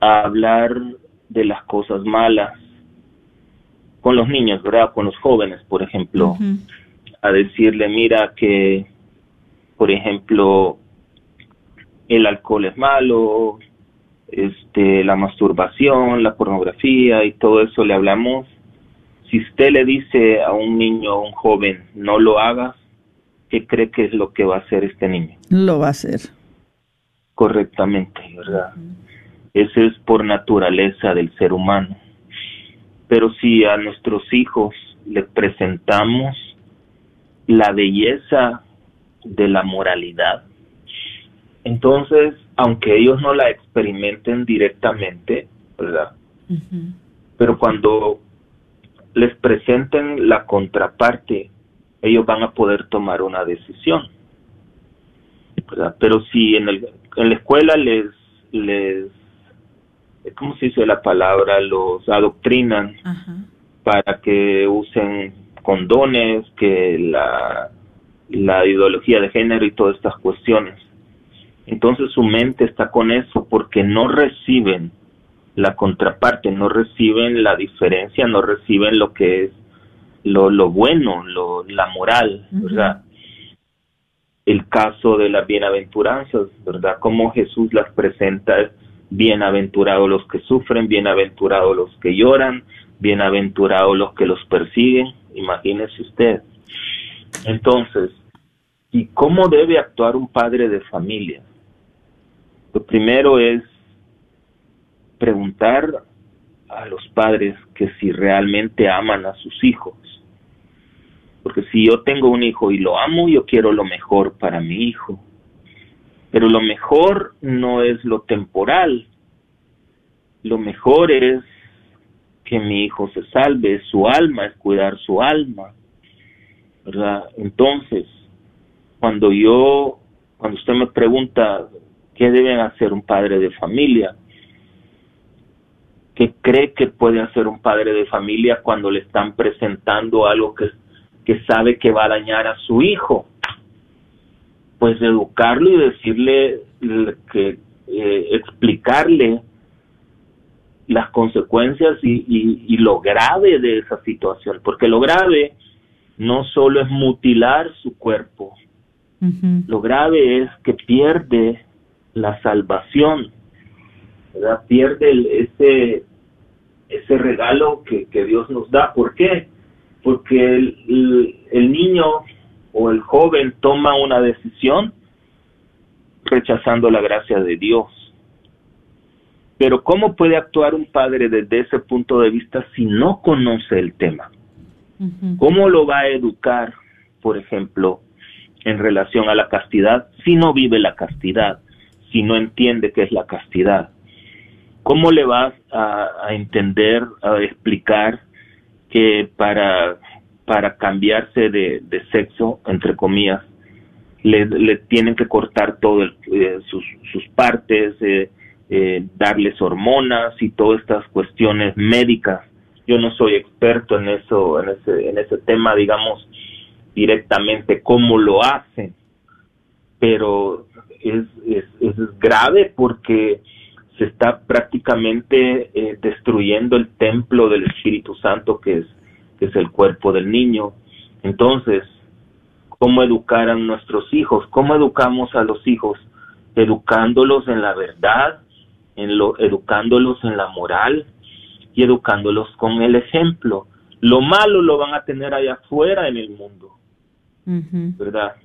[SPEAKER 4] a hablar de las cosas malas con los niños, ¿verdad? Con los jóvenes, por ejemplo, a decirle, mira que, por ejemplo, el alcohol es malo, este, la masturbación, la pornografía y todo eso le hablamos. Si usted le dice a un niño o un joven, no lo hagas, ¿qué cree que es lo que va a hacer este niño?
[SPEAKER 3] Lo va a hacer
[SPEAKER 4] correctamente, ¿verdad? Eso es por naturaleza del ser humano. Pero si a nuestros hijos les presentamos la belleza de la moralidad, entonces, aunque ellos no la experimenten directamente, ¿verdad? Pero cuando les presenten la contraparte, ellos van a poder tomar una decisión. ¿verdad? Pero si en el, en la escuela les, les, ¿cómo se dice la palabra? Los adoctrinan para que usen condones, que la, la ideología de género y todas estas cuestiones. Entonces su mente está con eso porque no reciben la contraparte, no reciben la diferencia, no reciben lo que es lo, lo bueno, lo, la moral, ¿verdad? el caso de las bienaventuranzas, ¿verdad? Como Jesús las presenta es bienaventurados los que sufren, bienaventurados los que lloran, bienaventurados los que los persiguen, imagínese usted. Entonces, ¿y cómo debe actuar un padre de familia? Lo primero es preguntar a los padres que si realmente aman a sus hijos porque si yo tengo un hijo y lo amo, yo quiero lo mejor para mi hijo. Pero lo mejor no es lo temporal. Lo mejor es que mi hijo se salve, su alma es cuidar su alma. ¿Verdad? Entonces, cuando yo, cuando usted me pregunta qué deben hacer un padre de familia, ¿qué cree que puede hacer un padre de familia cuando le están presentando algo que que sabe que va a dañar a su hijo. Pues educarlo y decirle que eh, explicarle las consecuencias y, lo grave de esa situación, porque lo grave no solo es mutilar su cuerpo, lo grave es que pierde la salvación, ¿verdad? pierde ese, ese regalo que, que Dios nos da. ¿Por qué? Porque el, niño o el joven toma una decisión rechazando la gracia de Dios. Pero ¿cómo puede actuar un padre desde ese punto de vista si no conoce el tema? ¿Cómo lo va a educar, por ejemplo, en relación a la castidad si no vive la castidad, si no entiende qué es la castidad? ¿Cómo le vas a, a entender, a explicar que para, para cambiarse de, sexo, entre comillas, le, le, tienen que cortar todo eh, sus, sus partes, eh, eh, darles hormonas y todas estas cuestiones médicas. Yo no soy experto en eso, en ese, en ese tema, digamos, directamente cómo lo hacen, pero es, es, es grave porque se está prácticamente eh, destruyendo el templo del Espíritu Santo que es, que es el cuerpo del niño. Entonces, ¿cómo educar a nuestros hijos? ¿Cómo educamos a los hijos? Educándolos en la verdad, en lo, educándolos en la moral y educándolos con el ejemplo. Lo malo lo van a tener allá afuera en el mundo, ¿verdad?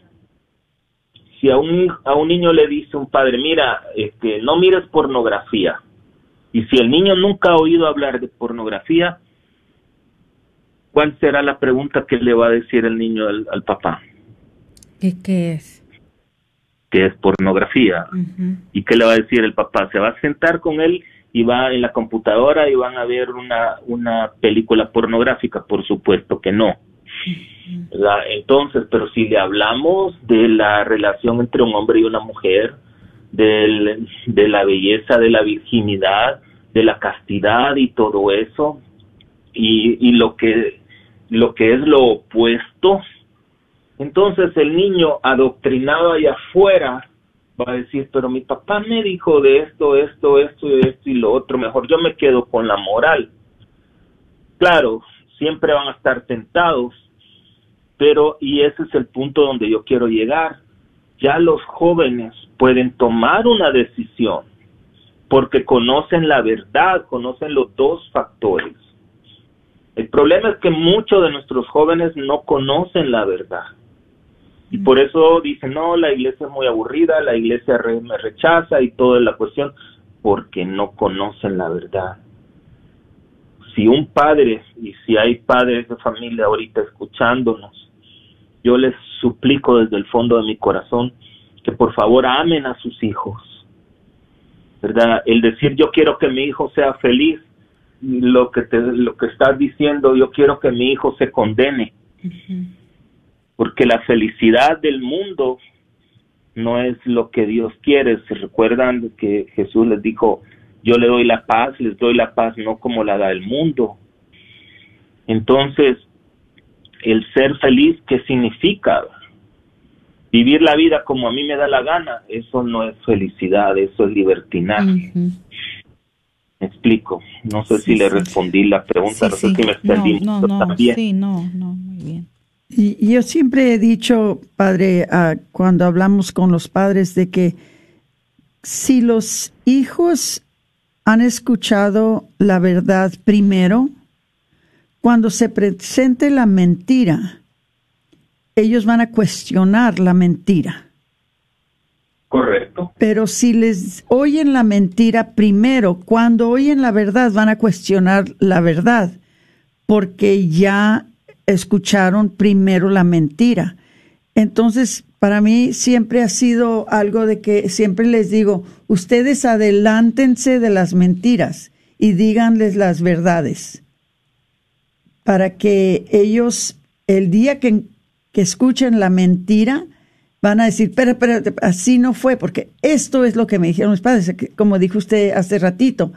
[SPEAKER 4] Si a un, a un niño le dice un padre, mira, este, no mires pornografía, y si el niño nunca ha oído hablar de pornografía, ¿cuál será la pregunta que le va a decir el niño al, papá?
[SPEAKER 1] ¿Qué, ¿Qué es?
[SPEAKER 4] Que es pornografía. ¿Y qué le va a decir el papá? Se va a sentar con él y va en la computadora y van a ver una, una película pornográfica, por supuesto que no. Entonces, pero si le hablamos de la relación entre un hombre y una mujer, del, de la belleza de la virginidad, de la castidad y todo eso, y, y lo que lo que es lo opuesto, entonces el niño adoctrinado allá afuera va a decir, pero mi papá me dijo de esto, esto, esto, esto y lo otro, mejor yo me quedo con la moral. Claro, siempre van a estar tentados, pero, y ese es el punto donde yo quiero llegar, ya los jóvenes pueden tomar una decisión porque conocen la verdad, conocen los dos factores. El problema es que muchos de nuestros jóvenes no conocen la verdad. Y por eso dicen, no, la iglesia es muy aburrida, la iglesia me rechaza y toda la cuestión, porque no conocen la verdad. Si un padre, y si hay padres de familia ahorita escuchándonos, yo les suplico desde el fondo de mi corazón que por favor amen a sus hijos. ¿Verdad? El decir yo quiero que mi hijo sea feliz, lo que te, lo que estás diciendo, yo quiero que mi hijo se condene porque la felicidad del mundo no es lo que Dios quiere. Se recuerdan que Jesús les dijo, yo le doy la paz, les doy la paz no como la da el mundo. Entonces, el ser feliz, ¿qué significa? Vivir la vida como a mí me da la gana, eso no es felicidad, eso es libertinaje. Me explico. No sé si le respondí la pregunta, no sé si me extendí
[SPEAKER 1] no, no, no, Sí, no, no, muy bien.
[SPEAKER 3] Y yo siempre he dicho, padre, cuando hablamos con los padres, de que si los hijos han escuchado la verdad primero, cuando se presente la mentira, ellos van a cuestionar la mentira.
[SPEAKER 4] Correcto.
[SPEAKER 3] Pero si les oyen la mentira primero, cuando oyen la verdad, van a cuestionar la verdad, porque ya escucharon primero la mentira. Entonces, para mí siempre ha sido algo de que siempre les digo, ustedes adelántense de las mentiras y díganles las verdades, para que ellos, el día que, que escuchen la mentira, van a decir, pero, pero, así no fue, porque esto es lo que me dijeron mis padres, como dijo usted hace ratito,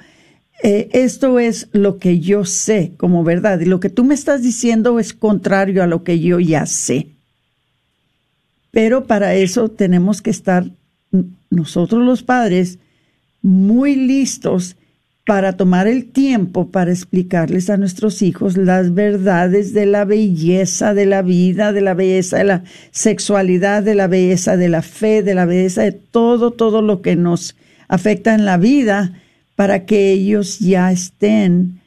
[SPEAKER 3] eh, esto es lo que yo sé como verdad y lo que tú me estás diciendo es contrario a lo que yo ya sé. Pero para eso tenemos que estar nosotros los padres muy listos para tomar el tiempo para explicarles a nuestros hijos las verdades de la belleza de la vida, de la belleza de la sexualidad, de la belleza de la fe, de la belleza de todo, todo lo que nos afecta en la vida para que ellos ya estén,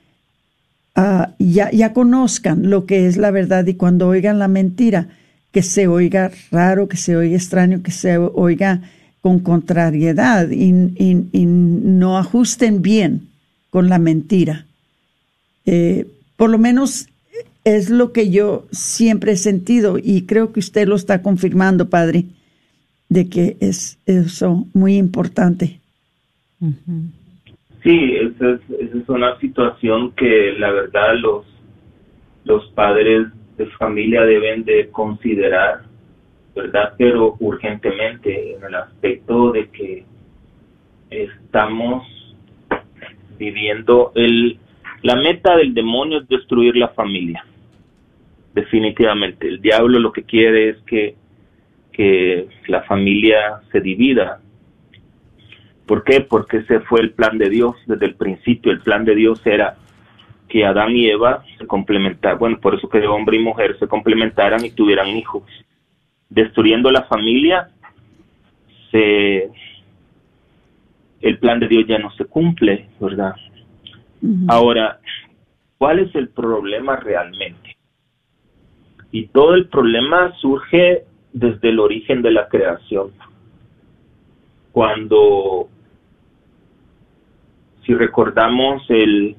[SPEAKER 3] ah, ya, ya conozcan lo que es la verdad y cuando oigan la mentira, que se oiga raro, que se oiga extraño, que se oiga con contrariedad y, no ajusten bien con la mentira. Eh, por lo menos es lo que yo siempre he sentido y creo que usted lo está confirmando, Padre, de que es eso muy importante.
[SPEAKER 4] Sí, esa es, una situación que la verdad los, los padres de familia deben de considerar, ¿verdad? Pero urgentemente en el aspecto de que estamos viviendo el la meta del demonio es destruir la familia. Definitivamente, el diablo lo que quiere es que que la familia se divida ¿Por qué? Porque ese fue el plan de Dios desde el principio. El plan de Dios era que Adán y Eva se complementaran. Bueno, por eso que hombre y mujer se complementaran y tuvieran hijos. Destruyendo la familia, se, el plan de Dios ya no se cumple, ¿verdad? Ahora, ¿cuál es el problema realmente? Y todo el problema surge desde el origen de la creación cuando, si recordamos el,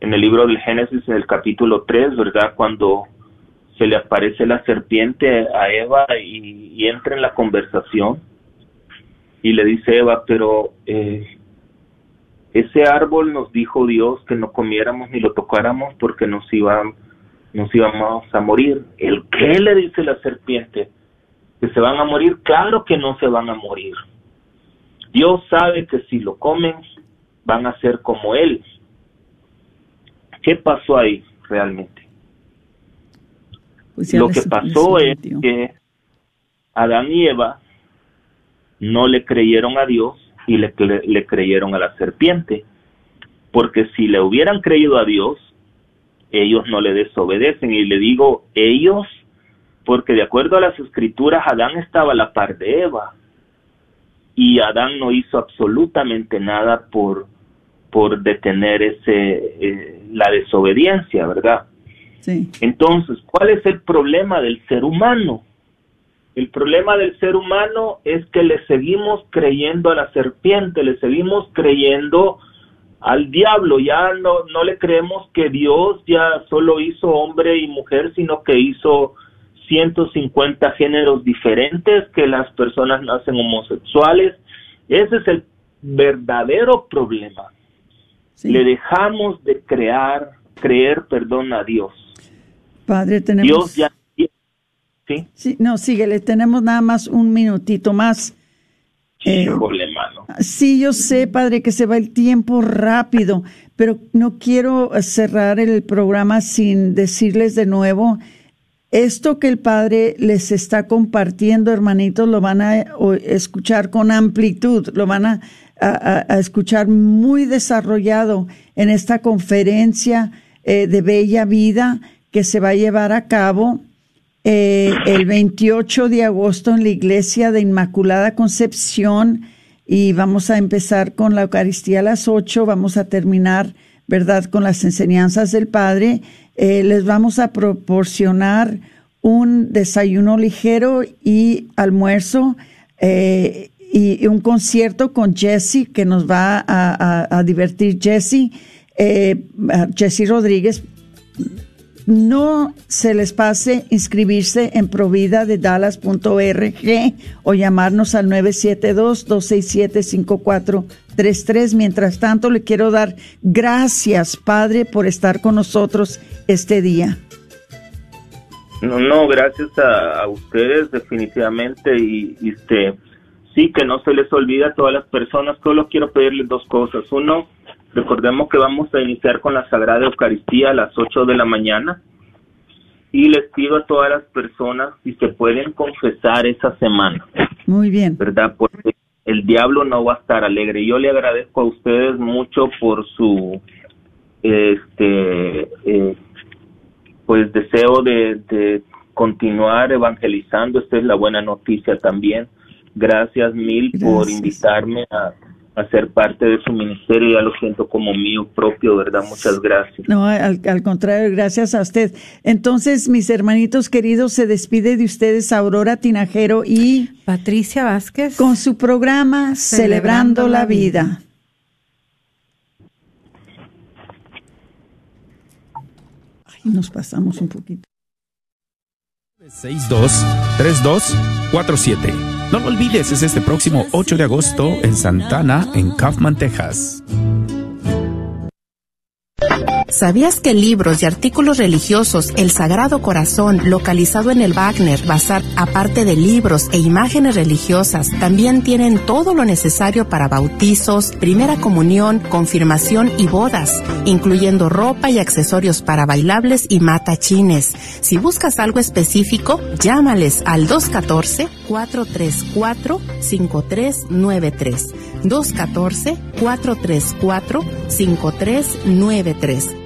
[SPEAKER 4] en el libro del Génesis, en el capítulo 3, ¿verdad? Cuando se le aparece la serpiente a Eva y, entra en la conversación y le dice Eva, pero eh, ese árbol nos dijo Dios que no comiéramos ni lo tocáramos porque nos, iba, nos íbamos a morir. ¿El qué le dice la serpiente? ¿Que se van a morir? Claro que no se van a morir. Dios sabe que si lo comen van a ser como Él. ¿Qué pasó ahí realmente? Pues lo que pasó es que Adán y Eva no le creyeron a Dios y le, le creyeron a la serpiente. Porque si le hubieran creído a Dios, ellos no le desobedecen. Y le digo ellos, porque de acuerdo a las escrituras, Adán estaba a la par de Eva. Y Adán no hizo absolutamente nada por, por detener ese, eh, la desobediencia, ¿verdad? Sí. Entonces, ¿cuál es el problema del ser humano? El problema del ser humano es que le seguimos creyendo a la serpiente, le seguimos creyendo al diablo, ya no, no le creemos que Dios ya solo hizo hombre y mujer, sino que hizo 150 géneros diferentes, que las personas nacen homosexuales. Ese es el verdadero problema. Le dejamos de crear, creer, perdón, a Dios.
[SPEAKER 3] Padre, tenemos... Dios ya ¿Sí? sí no, síguele, tenemos nada más un minutito más.
[SPEAKER 4] Eh,
[SPEAKER 3] sí, yo sé, padre, que se va el tiempo rápido, pero no quiero cerrar el programa sin decirles de nuevo, esto que el padre les está compartiendo, hermanitos, lo van a escuchar con amplitud, lo van a, escuchar muy desarrollado en esta conferencia eh, de Bella Vida que se va a llevar a cabo eh, el 28 de agosto en la iglesia de Inmaculada Concepción y vamos a empezar con la Eucaristía a las 8, vamos a terminar, ¿verdad?, con las enseñanzas del Padre. Eh, les vamos a proporcionar un desayuno ligero y almuerzo eh, y, un concierto con Jesse que nos va a, divertir Jesse, Jesse Rodríguez no se les pase inscribirse en provida de dallas.org o llamarnos al 972-267-5433. Mientras tanto, le quiero dar gracias, Padre, por estar con nosotros este día.
[SPEAKER 4] No, no, gracias a, ustedes definitivamente y, este sí que no se les olvida a todas las personas. Solo quiero pedirles dos cosas. Uno, Recordemos que vamos a iniciar con la Sagrada Eucaristía a las 8 de la mañana y les pido a todas las personas si se pueden confesar esa semana.
[SPEAKER 3] Muy bien.
[SPEAKER 4] ¿Verdad? Porque el diablo no va a estar alegre. Yo le agradezco a ustedes mucho por su este eh, pues deseo de, de continuar evangelizando. Esta es la buena noticia también. Gracias mil por invitarme a a ser parte de su ministerio, ya lo siento como mío propio, ¿verdad? Muchas gracias.
[SPEAKER 3] No, al, contrario, gracias a usted. Entonces, mis hermanitos queridos, se despide de ustedes Aurora Tinajero y
[SPEAKER 1] Patricia Vázquez
[SPEAKER 3] con su programa Celebrando, la, vida. Ay, nos pasamos un poquito.
[SPEAKER 7] 623247 no lo olvides, es este próximo 8 de agosto en Santana, en Kaufman, Texas.
[SPEAKER 8] ¿Sabías que libros y artículos religiosos El Sagrado Corazón, localizado en el Wagner Bazar, aparte de libros e imágenes religiosas, también tienen todo lo necesario para bautizos, primera comunión, confirmación y bodas, incluyendo ropa y accesorios para bailables y matachines? Si buscas algo específico, llámales al 214-434-5393. 214-434-5393.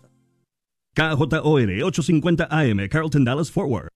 [SPEAKER 9] KJOR 850 AM, Carlton Dallas Forward.